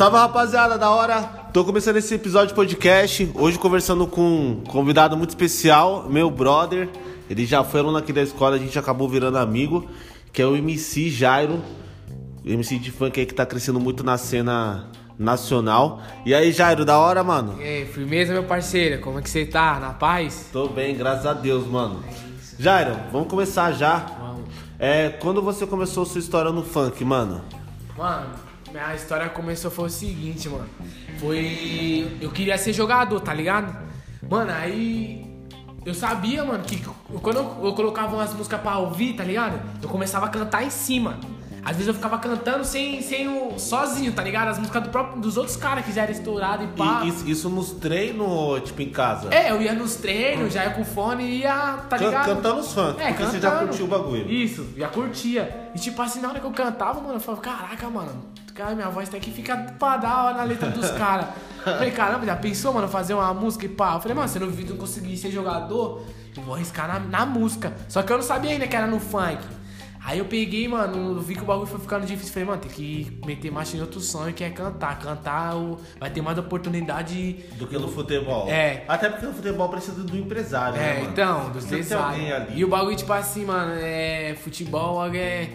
Salve rapaziada, da hora! Tô começando esse episódio de podcast. Hoje conversando com um convidado muito especial, meu brother. Ele já foi aluno aqui da escola, a gente acabou virando amigo, que é o MC Jairo. MC de funk aí que tá crescendo muito na cena nacional. E aí, Jairo, da hora, mano? E aí, firmeza, meu parceiro? Como é que você tá? Na paz? Tô bem, graças a Deus, mano. Jairo, vamos começar já. Vamos. É, quando você começou sua história no funk, mano? Mano, minha história começou foi o seguinte, mano. Foi. Eu queria ser jogador, tá ligado? Mano, aí. Eu sabia, mano, que quando eu, colocava umas músicas pra ouvir, tá ligado? Eu começava a cantar em cima. Às vezes eu ficava cantando sem, sem o, sozinho, tá ligado? As músicas do próprio, dos outros caras que já eram estouradas e pá. E isso, isso nos treinos, tipo, em casa? É, eu ia nos treinos, já ia com fone e ia, tá ligado? cantando os funk, porque você já curtiu o bagulho. Isso, já curtia. E tipo assim, na hora que eu cantava, mano, eu falava, caraca, mano, cara, minha voz tem que ficar pra dar na letra dos caras. Falei, caramba, já pensou, mano, fazer uma música e pá? Eu falei, mano, se no vídeo não conseguir ser jogador, eu vou arriscar na, na música. Só que eu não sabia ainda que era no funk. Aí eu peguei, mano, eu vi que o bagulho foi ficando difícil. Falei, mano, tem que meter marcha em outro sonho que é cantar. Cantar vai ter mais oportunidade Do que no futebol. É. Até porque no futebol precisa do empresário, né, É, então, dos ali. E o bagulho, tipo assim, mano, é. Futebol é.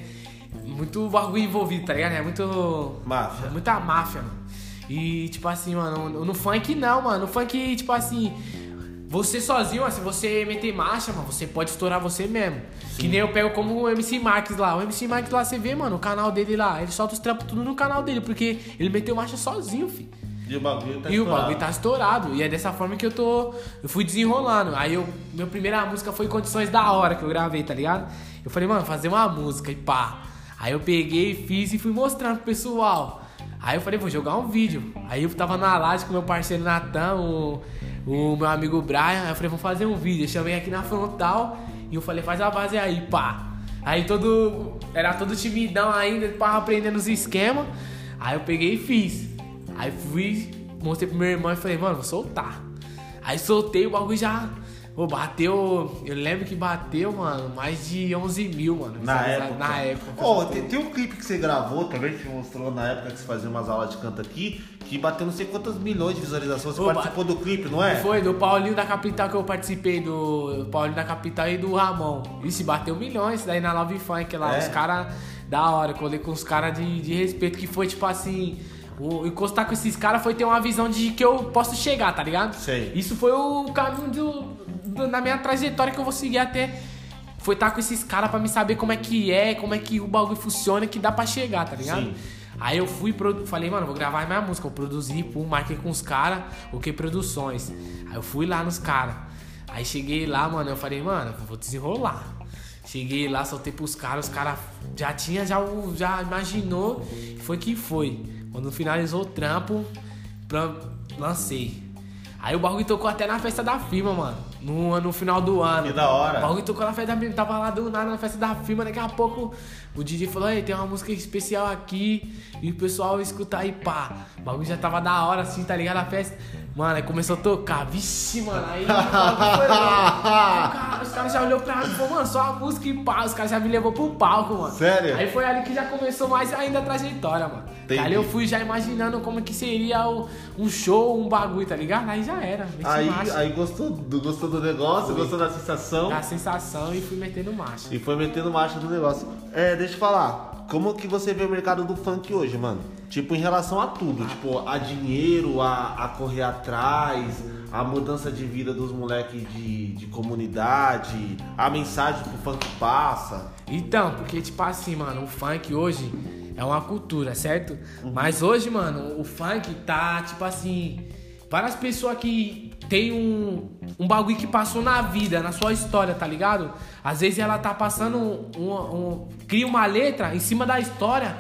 Muito bagulho envolvido, tá ligado? É muito. Máfia. Muita máfia, mano. E, tipo assim, mano, no, funk não, mano. No funk, tipo assim. Você sozinho, ó, se você meter marcha, mano, você pode estourar você mesmo. Que nem eu pego como o MC Marques lá. O MC Marques lá, você vê, mano, o canal dele lá. Ele solta os trampos tudo no canal dele, porque ele meteu marcha sozinho, filho. E o bagulho tá E o estourado. bagulho tá estourado. E é dessa forma que eu tô. Eu fui desenrolando. Aí eu. Minha primeira música foi Condições da Hora que eu gravei, tá ligado? Eu falei, mano, fazer uma música e pá. Aí eu peguei, fiz e fui mostrando pro pessoal. Aí eu falei, vou jogar um vídeo. Aí eu tava na laje com meu parceiro Natan, o, o meu amigo Brian. Aí eu falei, vamos fazer um vídeo. Eu chamei aqui na frontal e eu falei, faz a base aí, pá. Aí todo. Era todo timidão ainda, pá, aprendendo os esquemas. Aí eu peguei e fiz. Aí fui, mostrei pro meu irmão e falei, mano, vou soltar. Aí soltei o bagulho já. Pô, bateu. Eu lembro que bateu, mano, mais de 11 mil, mano. Na época. Na época. Ó, tem, tem um clipe que você gravou também, que mostrou na época que você fazia umas aulas de canto aqui, que bateu não sei quantas milhões de visualizações. Você participou do clipe, não é? Foi do Paulinho da Capital que eu participei, do Paulinho da Capital e do Ramon. Isso, bateu milhões daí na Love Funk lá. É? Os caras da hora, colei com os caras de, de respeito, que foi tipo assim. O, encostar com esses caras foi ter uma visão de que eu posso chegar, tá ligado? Sei. Isso foi o caminho do- na minha trajetória que eu vou seguir até. Foi estar com esses caras pra me saber como é que é, como é que o bagulho funciona, que dá pra chegar, tá ligado? Sim. Aí eu fui, falei, mano, vou gravar minha música, vou produzir, pum, marquei com os caras, o que produções. Aí eu fui lá nos caras. Aí cheguei lá, mano, eu falei, mano, eu vou desenrolar. Cheguei lá, soltei pros caras, os caras já tinha, já, já imaginou, foi que foi. Quando finalizou o trampo, lancei. Aí o bagulho tocou até na festa da firma, mano. No, no final do ano. Que da hora. O bagulho tocou na festa da firma. Tava lá do nada na festa da firma. Daqui a pouco o DJ falou: Ei, tem uma música especial aqui. E o pessoal escutar aí, pá. O bagulho já tava da hora assim, tá ligado? A festa. Mano, aí começou a tocar. Vixe, mano. Aí foi. Aí Os caras já olhou pra mim e falou, mano, só a música e pá. Os caras já me levou pro palco, mano. Sério? Aí foi ali que já começou mais ainda a trajetória, mano. Entendi. Ali eu fui já imaginando como que seria o- um show, um bagulho, tá ligado? Aí já era. Aí, marcha. aí gostou, do, gostou do negócio, gostou da sensação Da sensação e fui metendo marcha. e foi metendo marcha no negócio. É, deixa eu falar, como que você vê o mercado do funk hoje, mano? Tipo, em relação a tudo, tipo, a dinheiro, a, a correr atrás, a mudança de vida dos moleques de, de comunidade, a mensagem que o funk passa. Então, porque, tipo assim, mano, o funk hoje é uma cultura, certo? Mas hoje, mano, o funk tá, tipo assim. Várias pessoas que tem um, um bagulho que passou na vida, na sua história, tá ligado? Às vezes ela tá passando um, um- um- cria uma letra em cima da história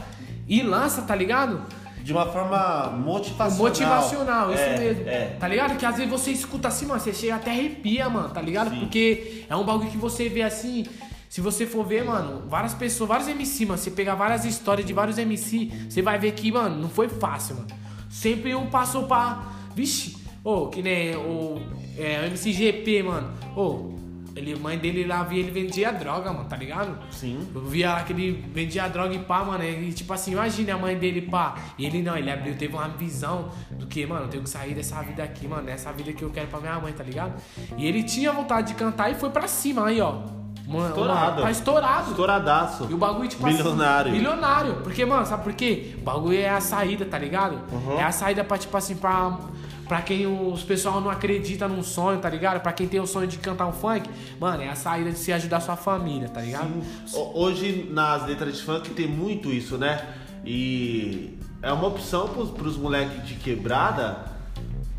e lança, tá ligado? De uma forma motivacional. Motivacional, isso É, mesmo. É. Tá ligado? Que às vezes você escuta assim, mano, você chega até arrepia, mano, tá ligado? Sim. Porque é um bagulho que você vê assim. Se você for ver, mano, várias pessoas, vários MC, mano, você pegar várias histórias de vários MC, você vai ver que, mano, não foi fácil, mano. Sempre um passou pra. Vixe, ô, que nem o, é, o MC GP, mano. Ô, Ele, a mãe dele lá via ele vendia droga, mano, tá ligado? Sim. Eu via que ele vendia droga e pá, mano. E tipo assim, imagina a mãe dele, pá. E ele não, ele abriu, teve uma visão do que, mano, eu tenho que sair dessa vida aqui, mano. Essa vida que eu quero pra minha mãe, tá ligado? E ele tinha vontade de cantar e foi pra cima, aí, ó. Mano, Estourado. Tá estourado. Estouradaço. E o bagulho, tipo Milionário. assim. Milionário. Porque, mano, sabe por quê? O bagulho é a saída, tá ligado? Uhum. É a saída pra, tipo assim, pra. Pra quem os pessoal não acredita num sonho, tá ligado? Pra quem tem o sonho de cantar um funk, mano, é a saída de se ajudar sua família, tá ligado? Ho- Hoje nas letras de funk tem muito isso, né? E é uma opção pros, pros moleques de quebrada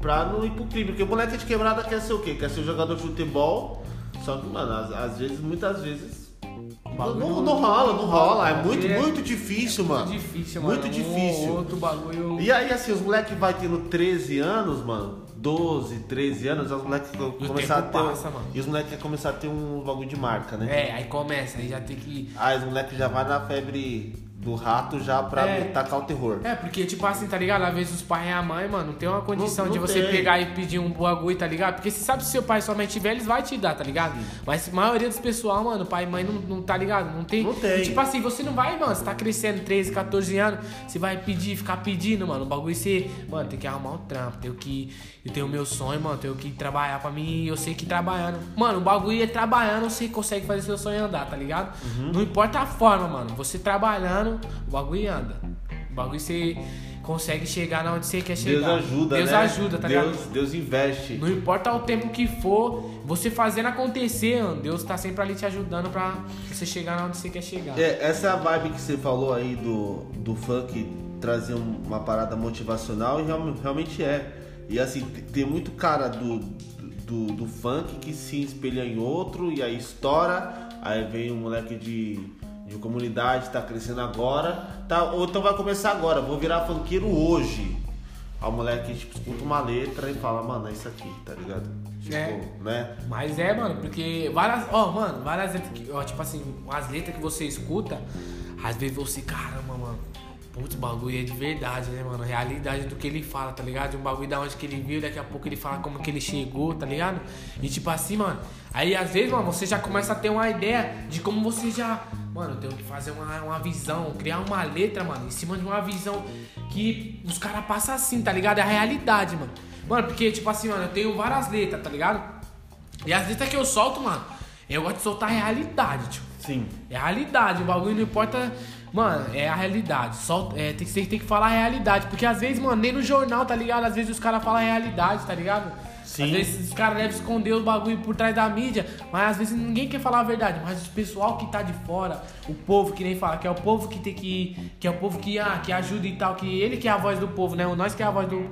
pra não ir pro crime. Porque o moleque de quebrada quer ser o quê? Quer ser jogador de futebol. Só que, mano, às, às vezes, muitas vezes. Não, não, não- não rola, não rola. É muito, É muito difícil, mano. Muito difícil, mano. Muito Um difícil. ou outro bagulho. E aí, assim, os moleques vai tendo 13 anos, mano, 12, 13 anos, os moleques começar a ter. um- passa, mano. E os moleques começar a ter um bagulho de marca, né? É, aí começa, aí já tem que. Aí os moleques já vai na febre do rato já pra É. tacar o terror. É, porque, tipo assim, tá ligado? Às vezes os pais e a mãe, mano, não tem uma condição Não- de não você tem. pegar e pedir um bagulho, tá ligado? Porque você sabe se seu pai e sua mãe tiver, eles vão te dar, tá ligado? Mas a maioria dos pessoal, mano, pai e mãe não, não tá ligado? Não tem. Não tem. Tipo assim, você não vai, mano, você tá crescendo 13, 14 anos, você vai pedir, ficar pedindo, mano. O bagulho você, mano, tem que arrumar um trampo, tenho que. Eu tenho o meu sonho, mano, tenho que trabalhar pra mim, eu sei que trabalhando. Mano, o bagulho é trabalhando, você consegue fazer seu sonho andar, tá ligado? Uhum. Não importa a forma, mano. Você trabalhando, o bagulho anda. O bagulho você consegue chegar na onde você quer Deus chegar. ajuda, Deus né? ajuda, tá ligado? Deus, Deus investe. Não importa o tempo que for, você fazendo acontecer, mano, Deus tá sempre ali te ajudando pra você chegar onde você quer chegar. É, essa é a vibe que você falou aí do, do funk trazer um- uma parada motivacional e real- realmente é. E assim, tem muito cara do, do, do funk que se espelha em outro e aí estoura, aí vem um moleque de, de comunidade, tá crescendo agora, tá, ou então vai começar agora, vou virar funkeiro hoje. Aí o moleque tipo, escuta uma letra e fala, mano, é isso aqui, tá ligado? Tipo, É. né? Mas é, mano, porque várias. Ó, mano, várias letras que. Ó, tipo assim, as letras que você escuta, às vezes você, caramba, mano. Putz, o bagulho é de verdade, né, mano? Realidade do que ele fala, tá ligado? Um bagulho da onde que ele viu, daqui a pouco ele fala como que ele chegou, tá ligado? E tipo assim, mano. Aí às vezes, mano, você já começa a ter uma ideia de como você já. Mano, eu tenho que fazer uma, uma visão, criar uma letra, mano, em cima de uma visão que os caras passam assim, tá ligado? É a realidade, mano. Mano, porque, tipo assim, mano, eu tenho várias letras, tá ligado? E as letras que eu solto, mano, eu gosto de soltar a realidade, tio. Sim. É a realidade, o bagulho não importa. Mano, é a realidade. Só, é, tem, que- você tem que falar a realidade. Porque às vezes, mano, nem no jornal, tá ligado? Às vezes os caras falam a realidade, tá ligado? Sim. Às vezes os caras devem esconder os bagulho por trás da mídia, mas às vezes ninguém quer falar a verdade. Mas o pessoal que tá de fora, o povo que nem fala, que é o povo que tem que. Que é o povo que, ah, que ajuda e tal, que ele que é a voz do povo, né? O Nós que é a voz do.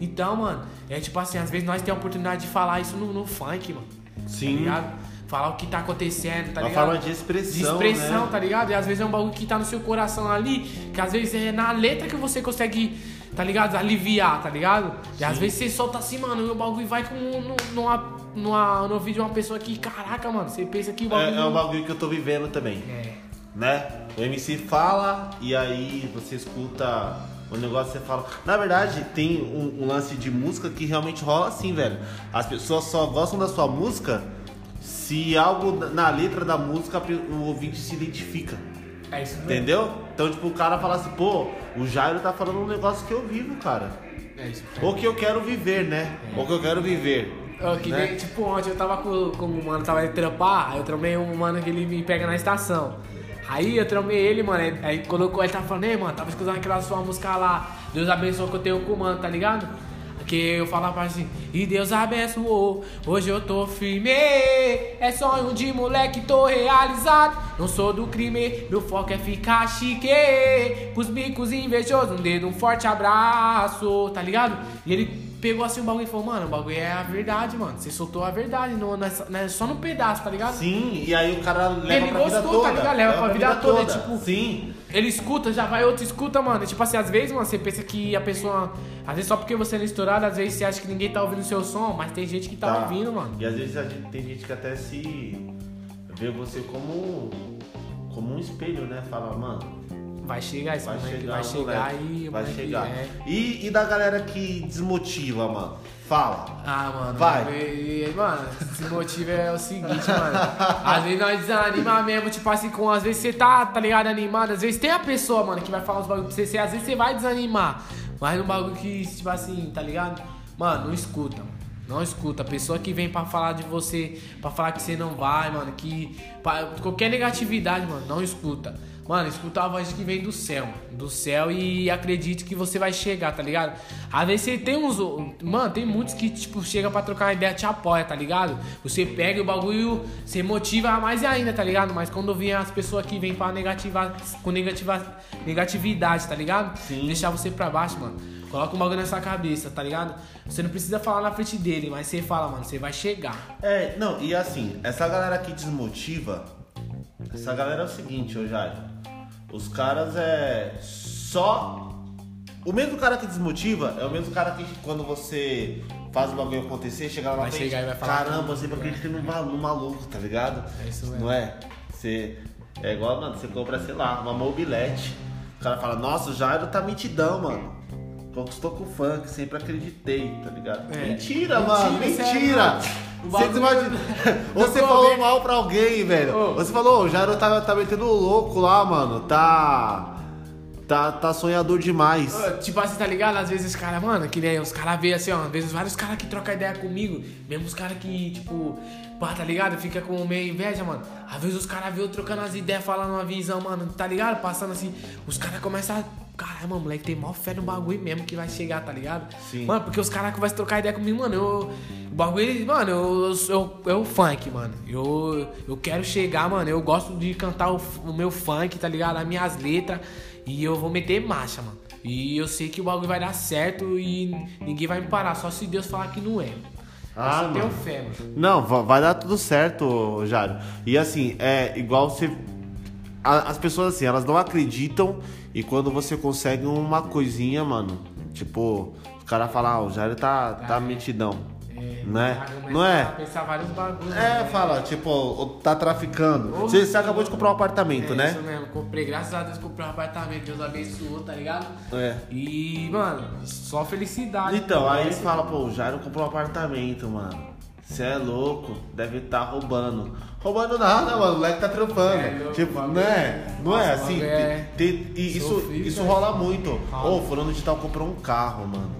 Então, mano, é tipo assim, às vezes nós temos a oportunidade de falar isso no, no funk, mano. Tá Sim. ligado? Falar o que tá acontecendo, tá Uma ligado? forma de expressão, De expressão, né? tá ligado? E às vezes é um bagulho que tá no seu coração ali, que às vezes é na letra que você consegue, tá ligado? Aliviar, tá ligado? E às vezes você solta assim, mano, e o bagulho vai com no, numa, numa, no vídeo de uma pessoa que, caraca, mano, você pensa que o bagulho. É, é um bagulho que eu tô vivendo também. É. Né? O MC fala e aí você escuta o negócio você fala. Na verdade, tem um, um lance de música que realmente rola assim, velho. As pessoas só gostam da sua música se algo na letra da música o ouvinte se identifica. É isso mesmo. Entendeu? Então, tipo, o cara fala assim, pô, o Jairo tá falando um negócio que eu vivo, cara. É isso. Ou que eu quero viver, né? Ou que eu quero viver. Ó, que né? nem, tipo, ontem eu tava com, com um mano, tava indo trampar, aí eu tramei um mano que ele me pega na estação. Aí eu tramei ele, mano, aí- aí colocou, ele tava falando, ei, mano, tava escutando aquela sua música lá, Deus abençoe que eu tenho com o mano, tá ligado? Que eu falava assim, e Deus abençoou, hoje eu tô firme, é sonho de moleque, tô realizado, não sou do crime, meu foco é ficar chique, pros bicos invejosos, um dedo, um forte abraço, tá ligado? E ele pegou assim o bagulho e falou, mano, o bagulho é a verdade, mano. Você soltou a verdade, não, não é só- é no pedaço, tá ligado? Sim, e aí o cara leva Ele pra vida gostou, tá toda. ligado? Leva pra vida toda, tipo- Sim. Ele escuta, já vai outro escuta, mano. E, tipo assim, às vezes, mano, você pensa que a pessoa. Às vezes só porque você não é estourado, às vezes você acha que ninguém tá ouvindo o seu som, mas tem gente que tá, ouvindo, mano. E às vezes gente- tem gente que até se vê você como como um espelho, né? Fala, mano, Vai chegar, esse Vai moleque chegar, vai chegar moleque. e. Vai chegar. é- E, e da galera que desmotiva, mano? Fala. Ah, mano. Vai. Mano, esse motivo é o seguinte, mano. Às vezes nós desanima mesmo, tipo assim, com. Às vezes você tá, tá ligado, animado. Às vezes tem a pessoa, mano, que vai falar uns bagulho pra você. Às vezes você vai desanimar. Mas no bagulho que, tipo assim, tá ligado? Mano, não escuta, mano. Não escuta. A pessoa que vem pra falar de você, pra falar que você não vai, mano, que. pra- qualquer negatividade, mano, não escuta. Mano, escuta a voz que vem do céu. Do céu e acredite que você vai chegar, tá ligado? Às vezes você tem uns. Mano, tem muitos que, tipo, chega pra trocar uma ideia, te apoia, tá ligado? Você pega o bagulho, você motiva mais ainda, tá ligado? Mas quando vem as pessoas que vêm pra negativar, com negativa, negatividade, tá ligado? Sim. Deixar você pra baixo, mano. Coloca um bagulho na sua cabeça, tá ligado? Você não precisa falar na frente dele, mas você fala, mano, você vai chegar. É, não, e assim, essa galera que desmotiva, essa galera é o seguinte, ô Jair. Os caras é só. O mesmo cara que desmotiva é o mesmo cara que quando você faz o bagulho acontecer, chega lá na Vai frente. chegar e vai falar Caramba, você acredita no, ma- no maluco, tá ligado? É isso mesmo. Não é? Você. É igual, mano, você compra, sei lá, uma mobilete. O cara fala, nossa, o Jairo tá mentidão, mano. Conquistou com o funk, sempre acreditei, tá ligado? É. Mentira, Mentira, mano, mentira! Você Do Você falou mal pra alguém, velho. Ô. Você falou, o Jairo tá, tá metendo louco lá, mano. Tá. Tá, tá sonhador demais. Tipo assim, tá ligado? Às vezes os caras, mano, que nem os caras veem assim, ó. Às vezes vários caras que trocam ideia comigo, mesmo os caras que, tipo, pá, tá ligado? Fica com meio inveja, mano. Às vezes os caras veem eu trocando as ideias, falando uma visão, mano, tá ligado? Passando assim, os caras começam a. Caralho, mano, moleque tem maior fé no bagulho mesmo que vai chegar, tá ligado? Sim. Mano, porque os caras começam a trocar ideia comigo, mano, eu. O bagulho, mano, eu, eu, eu, eu funk, mano. Eu, eu quero chegar, mano. Eu gosto de cantar o, o meu funk, tá ligado? As minhas letras. E eu vou meter marcha, mano. E eu sei que o bagulho vai dar certo e ninguém vai me parar, só se Deus falar que não é. Ah, eu só tenho fé, mano. Não, va- vai dar tudo certo, Jário. E assim, é igual você. A- As pessoas assim, elas não acreditam e quando você consegue uma coisinha, mano, tipo, os caras falam, ah, o Jário tá, tá metidão. É, Né? aí começa Não é? Pensar vários bagulhos. É, né? fala, tipo, o- tá traficando. Ô, Você, você acabou de comprar um apartamento, É né? Isso mesmo, comprei, graças a Deus comprei um apartamento, Deus abençoou, tá ligado? É. E, mano, só felicidade. Então, aí ele Esse- fala, pô, o Jairo comprou um apartamento, mano. Você é louco, deve estar roubando. Roubando nada, mano, o moleque tá trampando. É louco, tipo, bagulho. não é? Não é assim? é e isso, sofrido, isso velho. rola muito. Rola. Ô, fulano de tal comprou um carro, mano.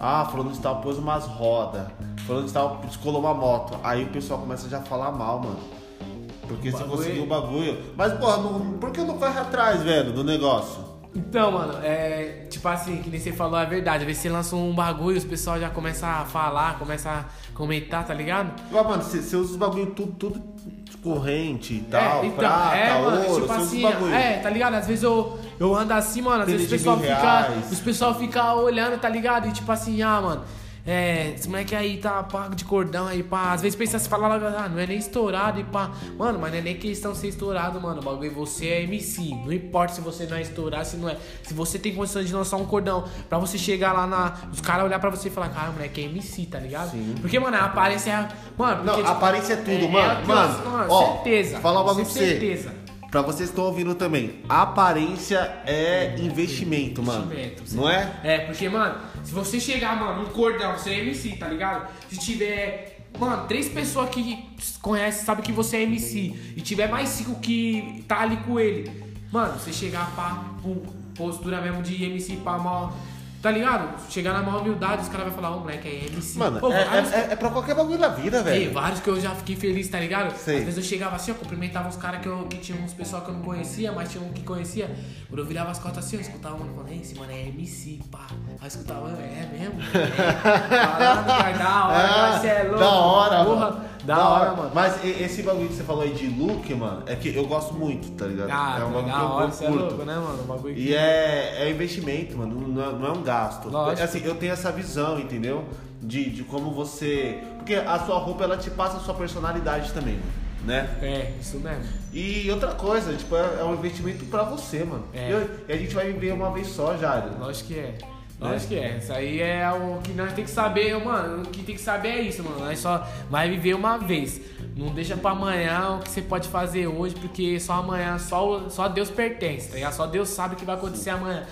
Ah, fulano de tal pôs umas rodas. Fulano de tal descolou uma moto. Aí o pessoal começa já a falar mal, mano. Porque você conseguiu o bagulho. Mas, porra, não- por que não corre atrás, velho, do negócio? Então, mano, é. Tipo assim, que nem você falou, é verdade. Às vezes você lança um bagulho, os pessoal já começa a falar, começa a comentar, tá ligado? Igual, mano, você, você usa os bagulho tudo, tudo corrente e tal, é, então, prata, é, mano, ouro, tipo assim, é, tá ligado? Às vezes eu, eu ando assim, mano, às Tênis vezes o pessoal fica. Os pessoal fica olhando, tá ligado? E tipo assim, ah, mano. É, esse moleque aí tá pago de cordão aí, pá. Às vezes pensa se falar, ah, não é nem estourado e pá. Mano, mas não é nem questão de ser estourado, mano. O bagulho, você é MC. Não importa se você não é estourado, se não é. Se você tem condições de lançar um cordão pra você chegar lá na. Os caras olhar pra você e falar, cara, moleque, é MC, tá ligado? Sim. Porque, mano, a aparência é. Mano, Não, porque, a aparência é tudo, é, mano. é mano, mano, ó, certeza. Fala um bagulho pra você. certeza. Pra vocês que estão ouvindo também, aparência é investimento, mano. Investimento, Não é? É, porque, mano, se você chegar, mano, num cordão, você é MC, tá ligado? Se tiver, mano, três pessoas que conhecem, sabem que você é MC, e tiver mais cinco que tá ali com ele, mano, você chegar pra postura mesmo de MC pra mal. Tá ligado? Chegar na maior humildade, os caras vão falar, ô moleque, é MC. Mano, Pô, é, vários- é, é pra qualquer bagulho da vida, velho. vários que eu já fiquei feliz, tá ligado? Sei. Às vezes eu chegava assim, eu cumprimentava uns caras que, eu- que tinha uns pessoal que eu não conhecia, mas tinha um que conhecia. Quando eu virava as costas assim, eu escutava mano falando, "Ei, esse mano é MC, pá. Aí eu escutava, é mesmo? É. Falando, cara, da hora, Ah, é louco. da hora, Porra, mano. Da, hora, mano. Mas esse bagulho que você falou aí de look, mano, é que eu gosto muito, tá ligado? Ah, é um bagulho da que eu, hora, eu cê é louco, né, mano? Um bagulho E que- é, é investimento, mano, não é, não é um gasto. Lógico. Assim, eu tenho essa visão, entendeu? De, de como você. Porque a sua roupa ela te passa a sua personalidade também, né? É, isso mesmo. E outra coisa, tipo, é, é um investimento pra você, mano. É. E, eu- e a gente vai viver uma vez só, Jário. Lógico que é. Lógico que é. Isso aí é o que nós tem que saber, mano. O que tem que saber é isso, mano. Nós só vai viver uma vez. Não deixa pra amanhã o que você pode fazer hoje, porque só amanhã, só, só Deus pertence, tá ligado? Só Deus sabe o que vai acontecer amanhã.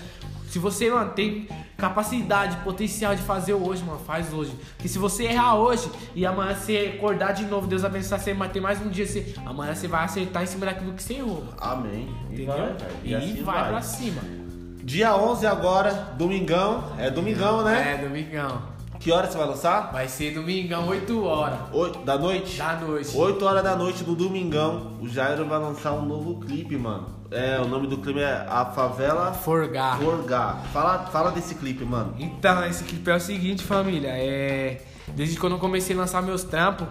Se você, mano, tem capacidade, potencial de fazer hoje, mano, faz hoje. Porque se você errar hoje e amanhã você acordar de novo, Deus abençoe você, mas tem mais um dia, você, amanhã você vai acertar em cima daquilo que você errou, mano. Amém. E Entendeu? vai, velho. E, assim vai, pra cima. Dia 11 agora, domingão. É domingão, né? É, domingão. Que hora você vai lançar? Vai ser domingão, 8 horas Oito da noite? da noite. 8 horas da noite do domingão, o Jairo vai lançar um novo clipe, mano. É, o nome do clipe é A Favela Forgar. Forgar. Fala, fala desse clipe, mano. Então, esse clipe é o seguinte, família. É. Desde quando eu comecei a lançar meus trampos,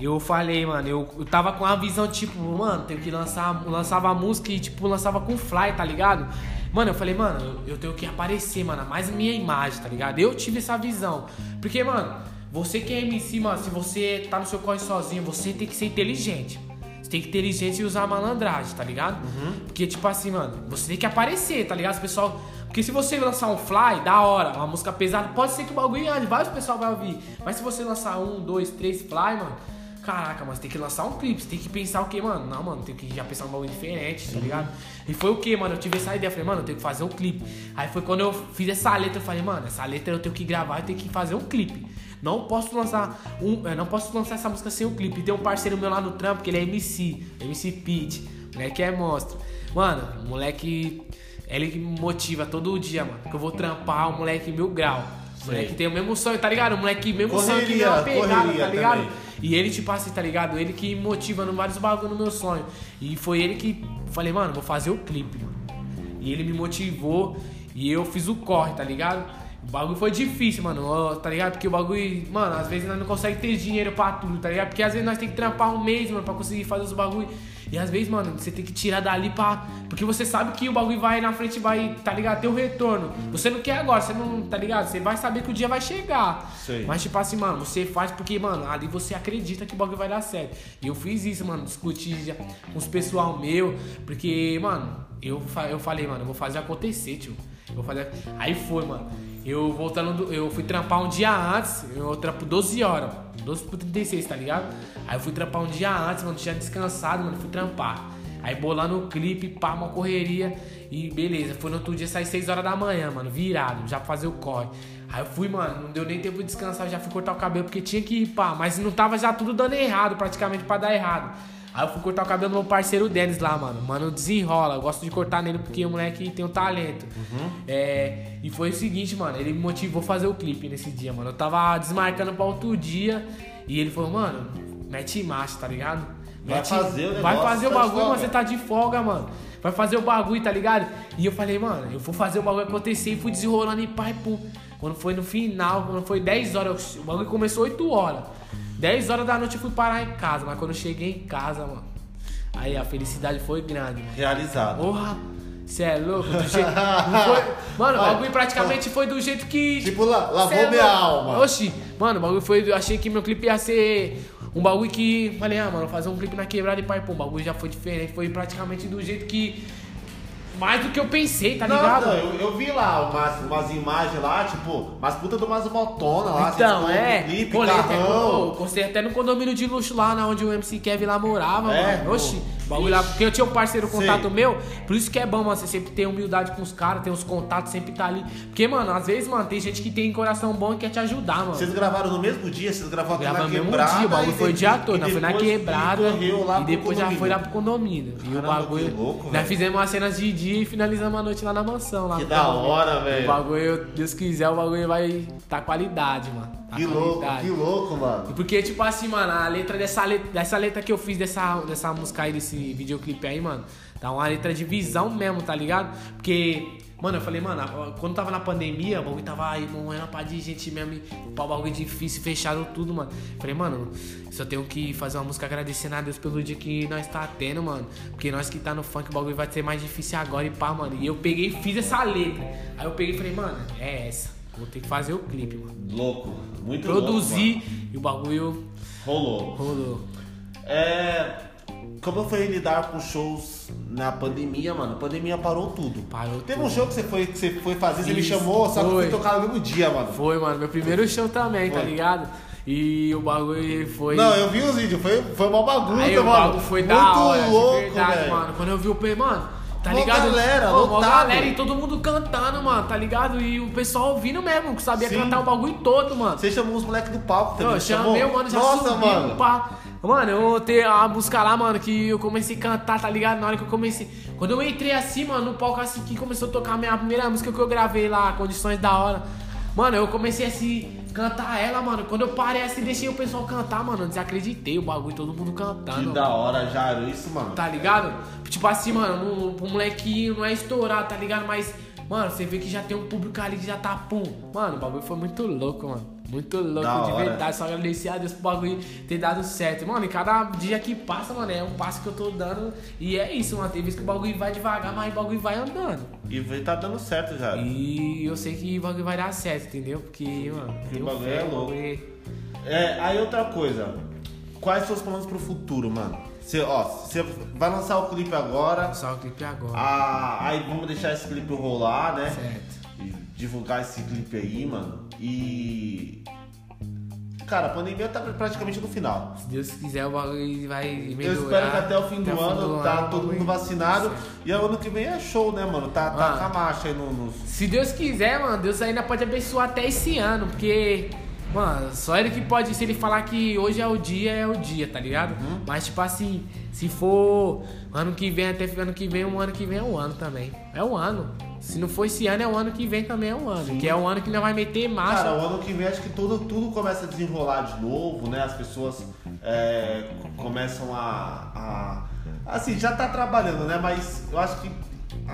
eu falei, mano, eu, eu tava com a visão, tipo, mano, tenho que lançar. Eu lançava a música e, tipo, lançava com fly, tá ligado? Mano, eu falei, mano, eu, eu tenho que aparecer, mano, mais minha imagem, tá ligado? Eu tive essa visão. Porque, mano, você que é MC, mano, se você tá no seu corre sozinho, você tem que ser inteligente. Você tem que ter inteligência e usar a malandragem, tá ligado? Porque, tipo assim, mano, você tem que aparecer, tá ligado? Os pessoal. Porque se você lançar um fly, da hora, uma música pesada, pode ser que o bagulho ande, vários pessoal vai ouvir. Mas se você lançar um, dois, três fly, mano, caraca, mas tem que lançar um clipe, você tem que pensar o que, mano? Não, mano, tem que já pensar um bagulho diferente, tá ligado? E foi o que, mano? Eu tive essa ideia, falei, mano, eu tenho que fazer um clipe. Aí foi quando eu fiz essa letra, eu falei, mano, essa letra eu tenho que gravar, eu tenho que fazer um clipe. Não posso lançar um, é, não posso lançar essa música sem um clipe. Tem um parceiro meu lá no trampo que ele é MC, MC Pete, moleque é monstro. Mano, o moleque, ele que me motiva todo dia, mano, que eu vou trampar, o moleque mil grau. O moleque tem o mesmo sonho, tá ligado? O moleque mesmo sonho que Correria, uma pegada, correria tá ligado? também. E ele, tipo assim, tá ligado? Ele que motiva no vários bagulho no meu sonho. E foi ele que falei, mano, vou fazer o clipe, mano. E ele me motivou e eu fiz o corre, tá ligado? O bagulho foi difícil, mano, tá ligado? Porque o bagulho, mano, às vezes nós não conseguimos ter dinheiro pra tudo, tá ligado? Porque às vezes nós tem que trampar um mês, mano, pra conseguir fazer os bagulho. E às vezes, mano, você tem que tirar dali pra. Porque você sabe que o bagulho vai na frente, vai, tá ligado? Ter o retorno. Você não quer agora, você não, tá ligado? Você vai saber que o dia vai chegar. Sei. Mas, tipo assim, mano, você faz porque, mano, ali você acredita que o bagulho vai dar certo. E eu fiz isso, mano, discuti já com os pessoal meu, porque, mano, eu, eu falei, mano, eu vou fazer acontecer, tio. Eu vou fazer. Aí foi, mano. Eu voltando, do- eu fui trampar um dia antes, eu trampo 12 horas, 12 por 36, tá ligado? Aí eu fui trampar um dia antes, mano, tinha descansado, mano, fui trampar. Aí bolando o clipe, pá, uma correria e beleza. Foi no outro dia sair 6 horas da manhã, mano, virado, já pra fazer o corre. Aí eu fui, mano, não deu nem tempo de descansar, já fui cortar o cabelo porque tinha que ir, pá, mas não tava já tudo dando errado, praticamente pra dar errado. Aí eu fui cortar o cabelo do meu parceiro Denis lá, mano. Mano, desenrola. Eu gosto de cortar nele porque o moleque tem um talento. É, e foi o seguinte, mano. Ele me motivou a fazer o clipe nesse dia, mano. Eu tava desmarcando pra outro dia. E ele falou, mano, mete marcha, tá ligado? Vai Mete- fazer o Vai negócio, fazer o tá bagulho, folga. mas você tá de folga, mano. Vai fazer o bagulho, tá ligado? E eu falei, mano, eu vou fazer o bagulho acontecer e fui desenrolando e pai, pum. Quando foi no final, quando foi 10 horas, o bagulho começou 8 horas. 10 horas da noite eu fui parar em casa, mas quando eu cheguei em casa, mano. Aí a felicidade foi grande, mano. Realizado. Porra, cê é louco, do jeito. foi- Mano, o bagulho praticamente foi do jeito que. Tipo, la- lavou é minha louco. alma. Oxi, mano, o bagulho foi. Eu achei que meu clipe ia ser um bagulho que. Falei, ah, mano, fazer um clipe na quebrada e pai, pô, o bagulho já foi diferente. Foi praticamente do jeito que. Mais do que eu pensei, tá Não, ligado? não, eu, eu vi lá umas, umas imagens lá, tipo, umas puta de umas motonas lá, Então, vocês é. clipe, carrão. pô, postei até no condomínio de luxo lá, na onde o MC Kevin lá morava, É, mano. Oxi, bagulho lá. Porque eu tinha um parceiro Sei. contato meu, por isso que é bom, mano. Você sempre ter humildade com os caras, ter os contatos, sempre tá ali. Porque, mano, às vezes, mano, tem gente que tem coração bom e quer te ajudar, mano. Vocês gravaram no mesmo dia? Vocês gravaram Grava na no mesmo quebrada? dia, o bagulho foi o de- dia todo. Foi na quebrada e depois já foi lá pro condomínio. e o bagulho. que louco, nós fizemos umas cenas de dia e finalizamos a noite lá na mansão. Lá Que da hora, O velho. bagulho, Deus quiser, o bagulho vai tá qualidade, mano. Que louco, que louco, mano. Porque, tipo assim, mano, a letra dessa letra, dessa letra que eu fiz dessa, dessa música aí, desse videoclipe aí, mano, tá uma letra de visão mesmo, tá ligado? Porque, mano, eu falei, mano, quando tava na pandemia, o bagulho tava aí morrendo pá de gente mesmo, e pau, bagulho difícil, fechado tudo, mano. Falei, mano, só tenho que fazer uma música agradecendo a Deus pelo dia que nós tá tendo, mano. Porque nós que tá no funk, o bagulho vai ser mais difícil agora e pá, mano. E eu peguei e fiz essa letra. Aí eu peguei e falei, mano, é essa. Vou ter que fazer o clipe, mano. Louco, muito Produzi louco. e o bagulho. Rolou. rolou. É. Como foi lidar com shows na pandemia, mano? A pandemia parou tudo. Parou Teve tudo. um show que você foi, que você foi fazer, você me Isso, chamou, só que eu foi. fui tocar no mesmo dia, mano. Foi, mano, meu primeiro show também, tá Foi. ligado? E o bagulho foi. Não, eu vi os vídeos, foi, foi uma bagunça, Aí o mano. bagulho foi Muito da hora, louco, de verdade, velho. mano. Quando eu vi o P, mano, tá Mó ligado? galera, Pô, mó lotado. galera e todo mundo cantando, mano, tá ligado? E o pessoal ouvindo mesmo, que sabia Sim. cantar o bagulho todo, mano. Você chamou os moleques do palco também. Eu chamou? chamei, mano, já Nossa, subiu, mano. pá. Mano, eu tenho a música lá, mano, que eu comecei a cantar, tá ligado? Na hora que eu comecei. Quando eu entrei assim, mano, no palco assim, que começou a tocar a minha primeira música que eu gravei lá, Condições da Hora. Mano, eu comecei assim, cantar ela, mano. Quando eu parei assim, deixei o pessoal cantar, mano. Eu desacreditei o bagulho, todo mundo cantando. Que da hora, Jairo, isso, mano. Tá ligado? Tipo assim, mano, o, o molequinho não é estourar, tá ligado? Mas, mano, você vê que já tem um público ali que já tá pum. Mano, o bagulho foi muito louco, mano. Muito louco, Da de hora. verdade. Só agradecer a Deus pro bagulho ter dado certo. Mano, e cada dia que passa, mano, é um passo que eu tô dando. E é isso, mano. Tem vezes que o bagulho vai devagar, mas o bagulho vai andando. E vai- tá dando certo, Jairo. E eu sei que o bagulho vai dar certo, entendeu? Porque, mano, Que tenho bagulho fé, é o louco. bagulho- É, aí outra coisa. Quais seus planos pro futuro, mano? Você, ó, você vai lançar o clipe agora. Só o clipe agora. Ah, aí vamos deixar esse clipe rolar, né? Certo. E divulgar esse clipe aí, mano. E. Cara, a pandemia tá praticamente no final. Se Deus quiser, o bagulho vai melhorar. Eu espero que até o fim do o ano tá ano, todo mundo vacinado. E ano que vem é show, né, mano? Tá, tá Ah. com a marcha aí no, nos. Se Deus quiser, mano, Deus ainda pode abençoar até esse ano, porque, mano, só ele que pode, se ele falar que hoje é o dia, é o dia, tá ligado? Uhum. Mas, tipo assim, se for ano que vem, até ano que vem, um ano que vem é um ano também. É um ano. Se não for esse ano, é o ano que vem também é um ano. Sim. Que é um ano que nós vai meter marcha. Cara, o ano que vem acho que tudo, tudo começa a desenrolar de novo, né? As pessoas é, começam a, a. Assim, já tá trabalhando, né? Mas eu acho que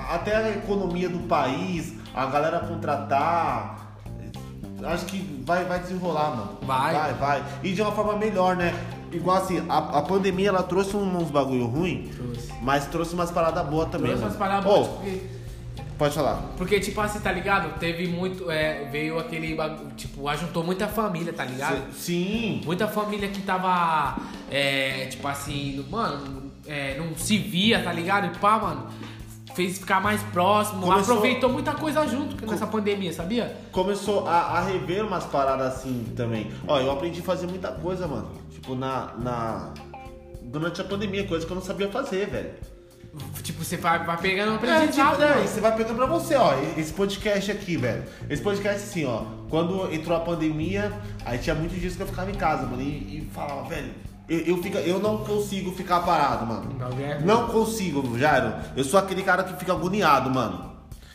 até a economia do país, a galera contratar. Acho que vai, vai desenrolar, mano. Vai. Vai, vai. E de uma forma melhor, né? Igual assim, a, a pandemia ela trouxe uns bagulho ruim, Trouxe. mas trouxe umas paradas boas também. Trouxe umas mano. paradas Ô, boas, porque... Pode falar. Porque, tipo assim, tá ligado? Teve muito. É, veio aquele. Tipo, ajuntou muita família, tá ligado? Sim. Muita família que tava, é, tipo assim, mano, é, não se via, tá ligado? E pá, mano, fez ficar mais próximo, Começou- aproveitou muita coisa junto nessa pandemia, sabia? começou a, a rever umas paradas assim também. Ó, eu aprendi a fazer muita coisa, mano. Tipo, na. na... Durante a pandemia, coisa que eu não sabia fazer, velho. Tipo, você vai, vai pegando um É, aprendizado, tipo, né, você vai pegando pra você, ó. Esse podcast aqui, velho. Esse podcast, assim, ó. Quando entrou a pandemia, aí tinha muitos dias que eu ficava em casa, mano. E, e falava, velho, eu, eu, fica, eu não consigo ficar parado, mano. Alguém- Não consigo, Jairo. Eu sou aquele cara que fica agoniado, mano.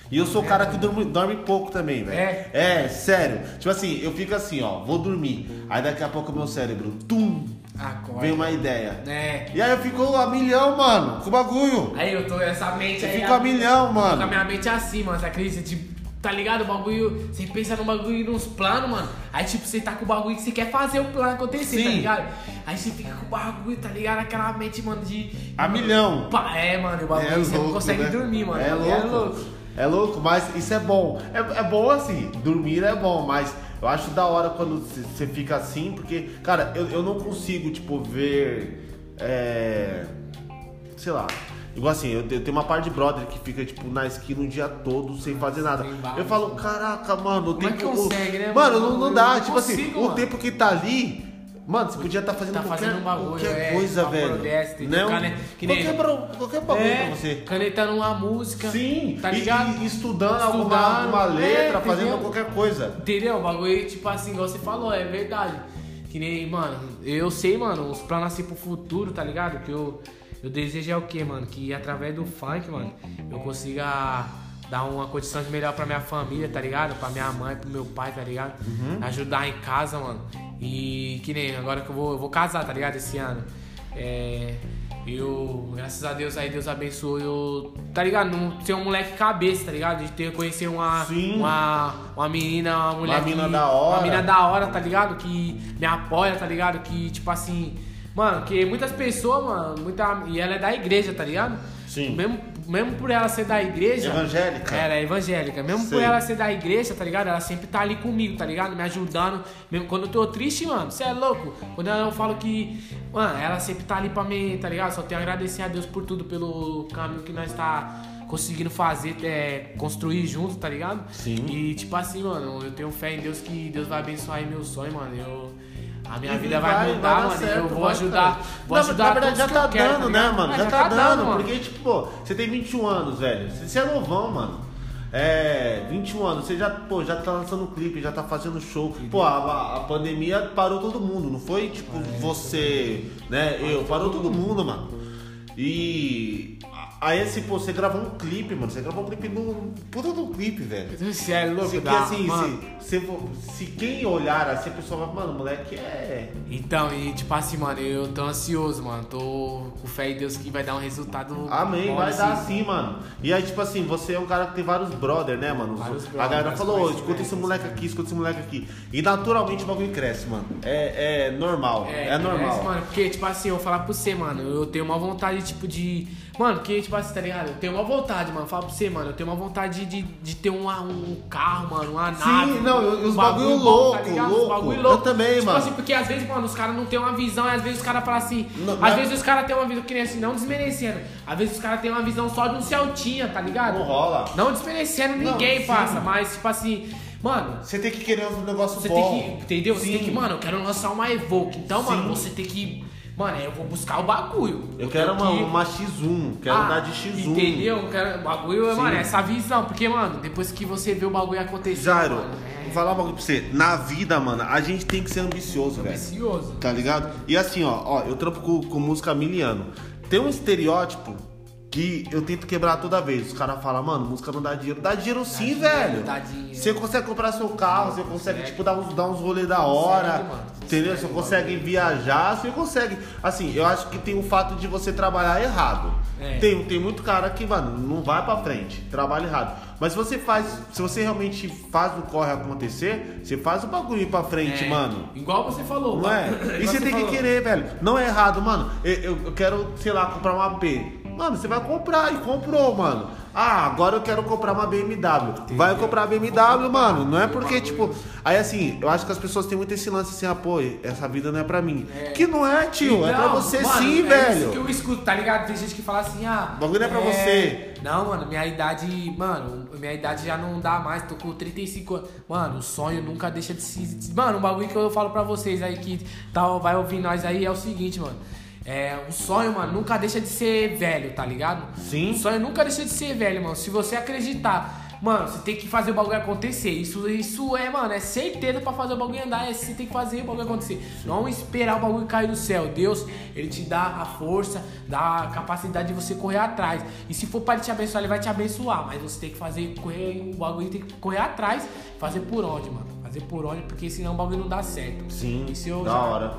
E eu sou o cara que dorme, dorme pouco também, velho. É? É, sério. Tipo assim, eu fico assim, ó, vou dormir. Aí daqui a pouco o meu cérebro, tum, Acorda. vem uma ideia. É. E aí eu fico a milhão, mano, com o bagulho. Aí eu tô essa mente Você aí. fica a milhão, Tô com a mano. minha mente assim, mano, você acredita? Tipo, tá ligado? O bagulho. Você pensa no bagulho nos planos, mano. Aí, tipo, você tá com o bagulho que você quer fazer o plano acontecer, tá Sim. ligado? Aí você fica com o bagulho, tá ligado? Aquela mente, mano, de. A milhão. Pá, É, mano, o bagulho você não consegue né? dormir, mano. É louco. É louco, mas isso é bom. É, é bom assim, dormir é bom, mas eu acho da hora quando você- fica assim, porque, cara, eu, eu não consigo, tipo, ver. É. Sei lá. Igual assim, eu tenho eu tenho uma par de brother que fica, tipo, na esquina o dia todo sem fazer nada. Eu falo, caraca, mano, o Como é tempo. que consegue, né, Mano, mano? não, não dá. não tipo assim, consigo, o mano. tempo que tá ali. Mano, você podia estar fazendo Tá qualquer, fazendo um bagulho, qualquer é, coisa, velho. Não, Cane- que nem- qualquer, qualquer bagulho É, pra você. canetando uma música. Sim, tá e- ligado? E, estudando, alguma, Estudando, alguma letra, é, fazendo entendeu? qualquer coisa. Entendeu? O bagulho, tipo assim, igual você falou, é verdade. Que nem, mano, eu sei, mano, os planos assim pro futuro, tá ligado? Que eu, eu desejo é o quê, mano? Que através do funk, mano, eu consiga dar uma condição de melhor pra minha família, tá ligado? Pra minha mãe, pro meu pai, tá ligado? Ajudar em casa, mano. E que nem agora que eu vou, eu vou casar, tá ligado? Esse ano. É. Eu, graças a Deus aí, Deus abençoe eu, tá ligado? Não ser um moleque cabeça, tá ligado? De ter conhecer uma, Sim. uma, uma menina, uma mulher Uma que- da hora. Uma mina da hora, tá ligado? Que me apoia, tá ligado? Que, tipo assim. Mano, que muitas pessoas, mano, muita. E ela é da igreja, tá ligado? Sim. Mesmo, mesmo por ela ser da igreja. Evangélica? Ela é evangélica. Mesmo Sei. por ela ser da igreja, tá ligado? Ela sempre tá ali comigo, tá ligado? Me ajudando. Mesmo quando eu tô triste, mano, você é louco. Quando eu falo que. Mano, ela sempre tá ali pra mim, tá ligado? Só tenho a agradecer a Deus por tudo, pelo caminho que nós tá conseguindo fazer, é, construir junto, tá ligado? Sim. E tipo assim, mano, eu tenho fé em Deus que Deus vai abençoar aí meu sonho, mano. Eu. A minha E vida vai, vai mudar, dar mano. certo, eu vou ajudar. Vou ajudar Na verdade, já tá dando, tá né, ligado? mano? É, Já, tá, dando. mano. Porque, tipo, pô, você tem 21 anos, velho. Você é novão, mano. É, 21 anos, você já, pô, já tá lançando clipe, já tá fazendo show. Pô, a, a pandemia parou todo mundo, não foi tipo você, né? Eu, parou todo mundo, mano. E aí assim, pô, você gravou um clipe, mano. Você gravou um clipe no. Puta do clipe, velho. Você é louco, Se, que, dá, assim, mano. se, se, se quem olhar assim, a pessoa vai, mano, o moleque é. Então, e tipo assim, mano, eu tô ansioso, mano. Tô com fé em Deus que vai dar um resultado. Amém, vai nesse- dar sim, mano. E aí, tipo assim, você é um cara que tem vários brother, né, mano? Vários a brother, galera falou, escuta esse né? moleque aqui, escuta esse moleque aqui. E naturalmente o bagulho cresce, mano. É, é normal, é, normal. parece, mano, porque, tipo assim, eu vou falar pra você, mano, eu tenho uma vontade, tipo, de. Mano, que, tipo assim, tá ligado? Eu tenho uma vontade, mano. Fala pra você, mano. Eu tenho uma vontade de, de ter um, um carro, mano, uma Sim, nave. não, eu- um os bagulho bom, louco, ligado? louco. Os bagulho Eu louco. também, tipo mano. assim, porque às vezes, mano, os caras não têm uma visão, e às vezes os caras falam assim. Não, às mas- vezes os caras têm uma visão, que nem assim, não desmerecendo. Às vezes os caras têm uma visão só de um Celtinha, tá ligado? Não rola. Não desmerecendo Não, ninguém, sim. passa, mas, tipo assim, mano. Você tem que querer um negócio Você bom. tem que, entendeu? Você Sim. tem que, mano, eu quero lançar uma Evoque. Então, Sim. mano, você tem que. Mano, eu vou buscar o bagulho. Eu quero uma, que- uma X1, quero Ah, dar de X1. Entendeu? Eu quero. O bagulho, Sim. mano, é essa visão. Porque, mano, depois que você vê o bagulho acontecer. Jairo, mano, vou é falar um bagulho pra você. Na vida, mano, a gente tem que ser ambicioso, velho. precioso. Tá ligado? E assim, ó, ó, eu trampo com, com música há mil anos. Tem um estereótipo que eu tento quebrar toda vez. Os caras falam, mano, música não dá dinheiro. Dá dinheiro sim, velho. dá dinheiro. Você consegue comprar seu carro, você consegue, Consegue. tipo, dar uns, dar uns rolês da hora. Consegue, mano. Entendeu? Consegue, Você consegue viajar, você consegue. Assim, eu acho que tem o fato de você trabalhar errado. É. Tem, tem muito cara que, mano, não vai pra frente, trabalha errado. Mas se você faz, se você realmente faz o corre acontecer, você faz o bagulho ir pra frente, É, mano. Igual você falou, Não é? mano. E Igual você tem que falou. querer, velho. Não é errado, mano. Eu, eu- eu quero, sei lá, comprar uma AP. Mano, você vai comprar e comprou, mano. Ah, agora eu quero comprar uma BMW. Vai comprar a BMW, mano. Não é porque, tipo. Aí assim, eu acho que as pessoas têm muito esse lance assim, ah, pô, essa vida não é pra mim. Que não é, tio. é pra Não, você mano, sim, é velho. Isso que eu escuto, tá ligado? Tem gente que fala assim, ah. O bagulho é pra você. Não, mano, minha idade. Mano, minha idade já não dá mais, tô com 35 anos. Mano, o sonho nunca deixa de se. Mano, um bagulho que eu falo pra vocês aí que tá, vai ouvir nós aí é o seguinte, mano. É, o sonho, mano, nunca deixa de ser velho, tá ligado? Sim. O sonho nunca deixa de ser velho, mano. Se você acreditar, mano, você tem que fazer o bagulho acontecer. Isso, isso é, mano, é certeza pra fazer o bagulho andar. É, você tem que fazer o bagulho acontecer. Não esperar o bagulho cair do céu. Deus, ele te dá a força, dá a capacidade de você correr atrás. E se for pra ele te abençoar, ele vai te abençoar. Mas você tem que fazer, correr, o bagulho tem que correr atrás. Fazer por onde, mano? Fazer por onde, porque senão o bagulho não dá certo. Sim, Isso eu da já- hora.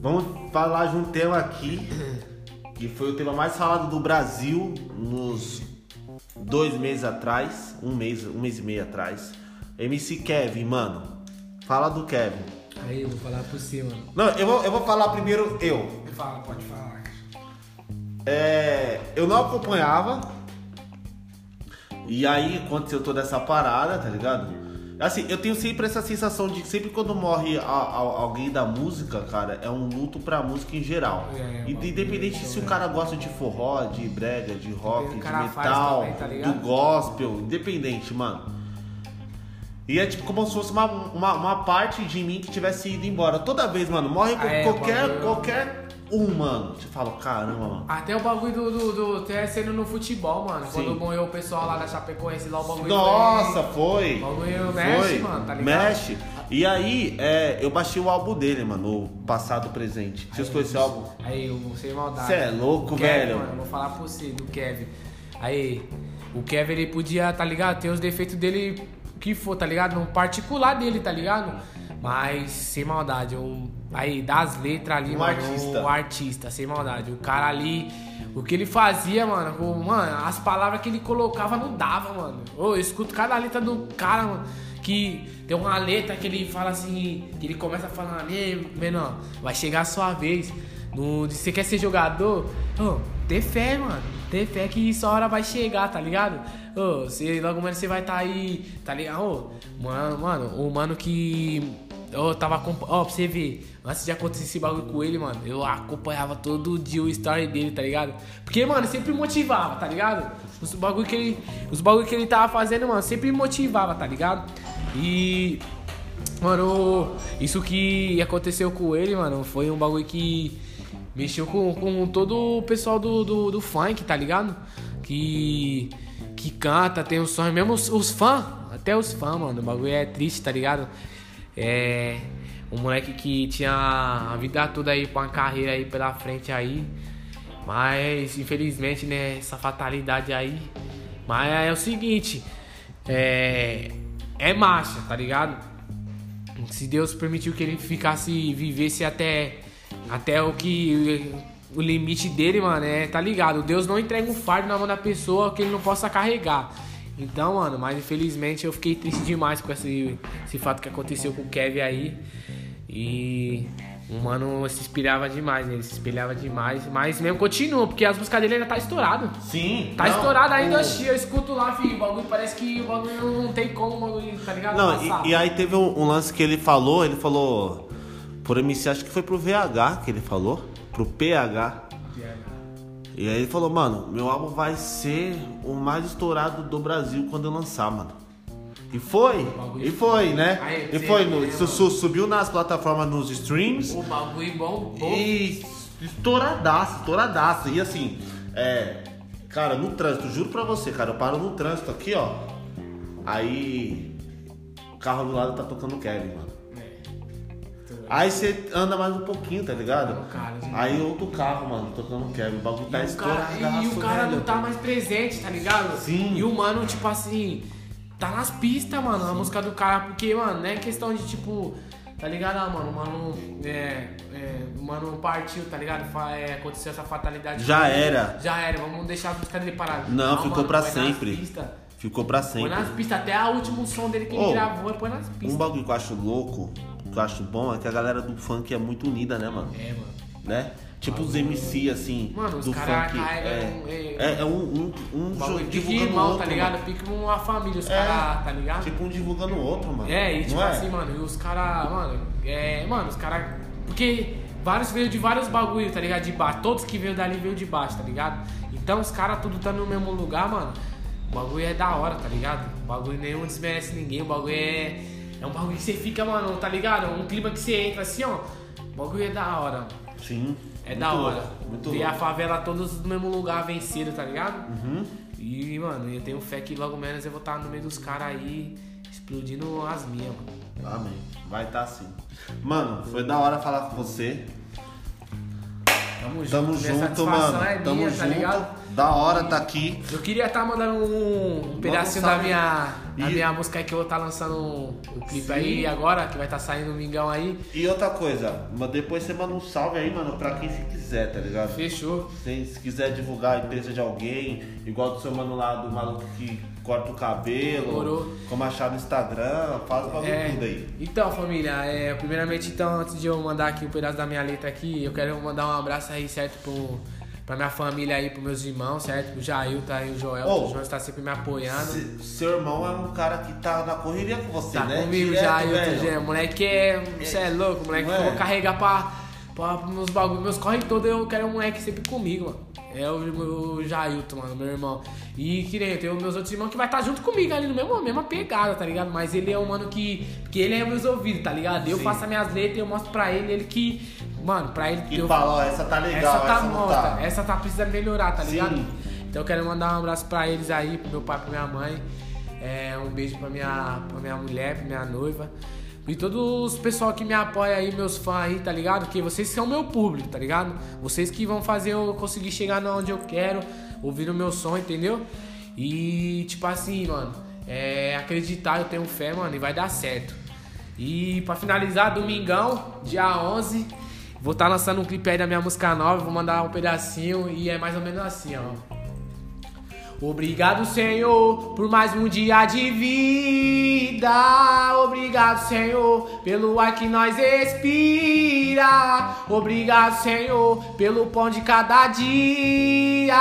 Vamos falar de um tema aqui que foi o tema mais falado do Brasil nos dois meses atrás, um mês, um mês e meio atrás. MC Kevin, mano. Fala do Kevin. Aí, eu vou falar por mano. Não, eu vou, eu vou falar primeiro eu. Fala, pode falar. É, eu não acompanhava. E aí aconteceu toda essa parada, tá ligado? Assim, eu tenho sempre essa sensação de que sempre quando morre a- a- alguém da música, cara, é um luto pra música em geral. É, E uma Independente coisa, se o cara gosta de forró, de brega, de rock, de metal, também, tá do gospel, independente, mano. E é tipo como se fosse uma, uma, uma parte de mim que tivesse ido embora. Toda vez, mano, morre Ah, é, qualquer, qualquer um, mano. Você fala, caramba, mano. Até o bagulho do, do, do sendo no futebol, mano. Sim. Quando morreu o pessoal lá da Chapecoense, lá o bagulho Nossa, foi... foi. O bagulho mexe, mano, tá ligado? Mexe. E aí, é, eu baixei o álbum dele, mano, o passado presente. Vocês conhecem o álbum? Aí, eu sem maldade. Cê é louco, Kevin, velho. Mano, eu vou falar pra você, do Kevin. Aí, o Kevin, ele podia, tá ligado? Ter os defeitos dele, que for, tá ligado? No particular dele, tá ligado? Mas, sem maldade, um, aí, das letras ali, Um mano. artista. O artista, sem maldade. O cara ali, o que ele fazia, mano, o- mano, as palavras que ele colocava não dava, mano. Ô, eu escuto cada letra do cara, mano. Que tem uma letra que ele fala assim, que ele começa falando, ei, menor, vai chegar a sua vez. No, você quer ser jogador? Ô, ter fé, mano. Ter fé que isso a hora vai chegar, tá ligado? Ô, você, logo menos você vai estar tá aí, tá ligado? Ô, mano, mano, o mano que. Eu tava acompanhando. Ó, pra você ver, antes de acontecer esse bagulho com ele, mano, eu acompanhava todo dia o story dele, tá ligado? Porque, mano, sempre motivava, tá ligado? Os bagulho que ele. Os bagulho que ele tava fazendo, mano, sempre motivava, tá ligado? E. Mano, isso que aconteceu com ele, mano, foi um bagulho que mexeu com, com todo o pessoal do, do, do funk, tá ligado? Que, que canta, tem um sonho, mesmo os, os fãs, até os fãs, mano, o bagulho é triste, tá ligado? É. Um moleque que tinha a vida toda aí pra uma carreira aí pela frente aí. Mas infelizmente, né, essa fatalidade aí. Mas é o seguinte, é. É marcha, tá ligado? Se Deus permitiu que ele ficasse, vivesse até, até o que. O limite dele, mano, é. Tá ligado? Deus não entrega um fardo na mão da pessoa que ele não possa carregar. Então, mano, mas infelizmente eu fiquei triste demais com esse, esse fato que aconteceu com o Kevin aí. E o mano se inspirava demais, né? Ele se espelhava demais. Mas mesmo continua, porque as músicas dele ainda tá estourado. Sim. Tá não, estourado ainda, o- eu escuto lá, filho. O bagulho parece que o bagulho não tem como, o bagulho, tá ligado? Não, e, e aí teve um, um lance que ele falou, ele falou. Por MC, acho que foi pro VH que ele falou. Pro PH. E aí ele falou, mano, meu álbum vai ser o mais estourado do Brasil quando eu lançar, mano. E foi, e foi, né? Aí, E foi, no, su- su- subiu nas plataformas, nos streams. O bagulho bom, bom. E estouradaço, estouradaço. E assim, é. Cara, no trânsito, juro pra você, cara, eu paro no trânsito aqui, ó. Aí. O carro do lado tá tocando Kevin, mano. Aí você anda mais um pouquinho, tá ligado? Não, cara. Aí outro carro, mano, tocando Kevin. O bagulho tá E o cara, estouradaço, e o cara velho. não tá mais presente, tá ligado? Sim. E o mano, tipo assim, tá nas pistas, mano, a música do cara, porque, mano, não é questão de tipo. Tá ligado, ah, mano? O mano. É, é, o mano partiu, tá ligado? É, aconteceu essa fatalidade. Já era. Já era, vamos deixar a música dele parada. Não, ficou mano, pra põe sempre. Ficou pra Põe sempre. nas pistas, até o último som dele que Ô, ele gravou, põe nas Um pistas. bagulho que eu acho louco, que eu acho bom, é que a galera do funk é muito unida, né, mano? É, mano. né? Tipo os MC, assim, Mano, os do funk. É, é, é, é um, um, um bagulho pique divulgando o irmão, outro, tá ligado? mano. Pique uma família, os É. caras, tá ligado? Tipo um divulgando o outro, mano. É, e tipo Não é? assim, mano, e os caras, mano, é, mano, os caras. Porque vários veio de vários bagulho, tá ligado? De baixo. Todos que veio dali veio de baixo, tá ligado? Então os caras tudo tá no mesmo lugar, mano. O bagulho é da hora, tá ligado? O bagulho nenhum desmerece ninguém, o bagulho é. É um bagulho que você fica, mano, tá ligado? Um clima que você entra assim, ó. O bagulho é da hora. Sim. É da hora. louco, Muito Ver a louco. favela todos no mesmo lugar vencido, tá ligado? Uhum. E, mano, eu tenho fé que logo menos eu vou estar no meio dos caras aí, explodindo as minhas, mano. Amém. Vai estar tá assim. Mano, foi da hora falar com você. Tamo junto, Tamo junto, mano. é Tamo minha, junto. tá ligado? Da hora tá aqui. Eu queria estar mandando um, um pedacinho da minha, E- minha música aí que eu vou estar lançando o clipe Sim. aí agora, que vai estar saindo o Mingão aí. E outra coisa, depois você manda um salve aí, mano, pra quem se quiser, tá ligado? Fechou. Se, se quiser divulgar a empresa de alguém, igual do seu mano lá, do maluco que corta o cabelo, Demorou. como achar no Instagram, faz o bagulho É, tudo aí. então, família, é, primeiramente, então, antes de eu mandar aqui um pedaço da minha letra aqui, eu quero mandar um abraço aí, certo, pro, pra minha família aí, pros meus irmãos, certo? Pro Jailton aí, o Joel, Ô, o Joel está sempre me apoiando. Se- seu irmão é um cara que tá na correria com você, Tá né? comigo Direto, já, Ailton, velho. já. Moleque é. Você é louco, moleque. Não que eu é? vou carregar pra, pra meus bagulhos. Meus corre todos, eu quero um moleque sempre comigo, mano. É o, o Jailton, mano, meu irmão. E que nem eu tenho meus outros irmãos que vai estar junto comigo ali no mesmo, mesma pegada, tá ligado? Mas ele é um mano que. Porque ele é meus ouvidos, tá ligado? Eu Sim. faço as minhas letras e eu mostro pra ele, ele que. Mano, pra ele. E eu, fala, ó, essa tá legal, essa tá essa morta, tá. essa tá precisando melhorar, tá Sim. ligado? Então eu quero mandar um abraço pra eles aí, pro meu pai, pra minha mãe. É, um beijo pra minha, pra minha mulher, pra minha noiva. E todos os pessoal que me apoia aí, meus fãs aí, tá ligado? Que vocês são meu público, tá ligado? Vocês que vão fazer eu conseguir chegar onde eu quero, ouvir o meu som, entendeu? E tipo assim, mano, é acreditar, eu tenho fé, mano, e vai dar certo. E pra finalizar, domingão, dia 11, vou estar lançando um clipe aí da minha música nova, vou mandar um pedacinho e é mais ou menos assim, ó. Obrigado, Senhor, por mais um dia de vida. Obrigado, Senhor, pelo ar que nós respira. Obrigado, Senhor, pelo pão de cada dia.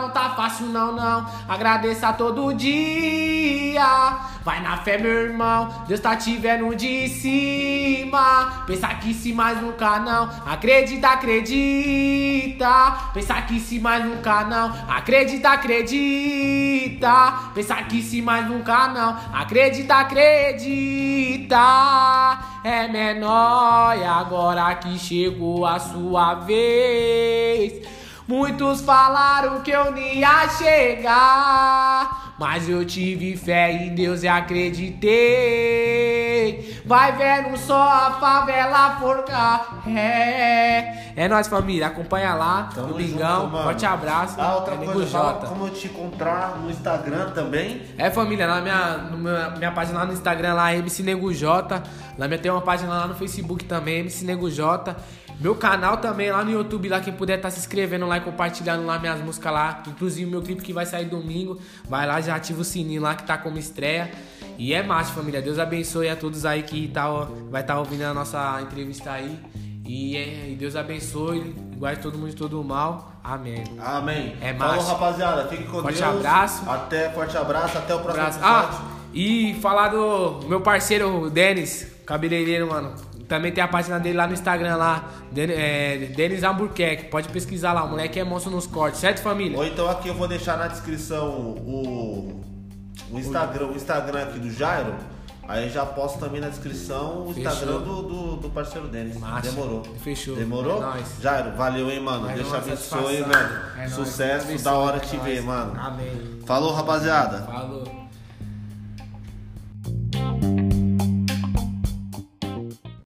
Não tá fácil não, não. Agradeça todo dia. Vai na fé, meu irmão. Deus tá te vendo de cima. Pensa que se mais nunca não. Acredita, acredita. Pensa que se mais nunca não. Acredita, acredita. Pensa que se mais nunca não. Acredita, acredita. É menor e agora que chegou a sua vez. Muitos falaram que eu nem ia chegar, mas eu tive fé em Deus e acreditei. Vai vendo só a favela forcar. É, é nóis, família. Acompanha lá Tamo no Bingão. junto. Forte abraço. Ah, outra é coisa, Jota. como eu te encontrar no Instagram também. É família, na minha, meu- minha página lá no Instagram lá, MC Nego J. Lá minha tem uma página lá no Facebook também, MC Nego J. Meu canal também lá no YouTube, lá quem puder tá se inscrevendo lá e compartilhando lá minhas músicas lá. Inclusive meu clipe que vai sair domingo. Vai lá, já ativa o sininho lá que tá como estreia. E é massa, família. Deus abençoe a todos aí que tá, vai estar ouvindo a nossa entrevista aí. E, é, e Deus abençoe, guarde todo mundo de todo o mal. Amém. Amém. É Falou, massa. rapaziada. Fique com Forte Deus. abraço. Até, forte abraço. Até o próximo Abraço. Ah, e falar do meu parceiro Denis, cabeleireiro, mano. Também tem a página dele lá no Instagram lá, Den- é, Denis Albuquerque. Pode pesquisar lá, o moleque é monstro nos cortes, certo família? Ou então aqui eu vou deixar na descrição o, o Instagram, o Instagram aqui do Jairo. Aí já posto também na descrição o. Instagram do, do, do parceiro Denis. Massa. Demorou. Fechou. Demorou? É nóis. Jairo, valeu, hein, mano. Te uma abençoe, velho. É nóis. Sucesso, da hora abençoe, te é ver, nóis. mano. Amém. Falou, rapaziada. Falou.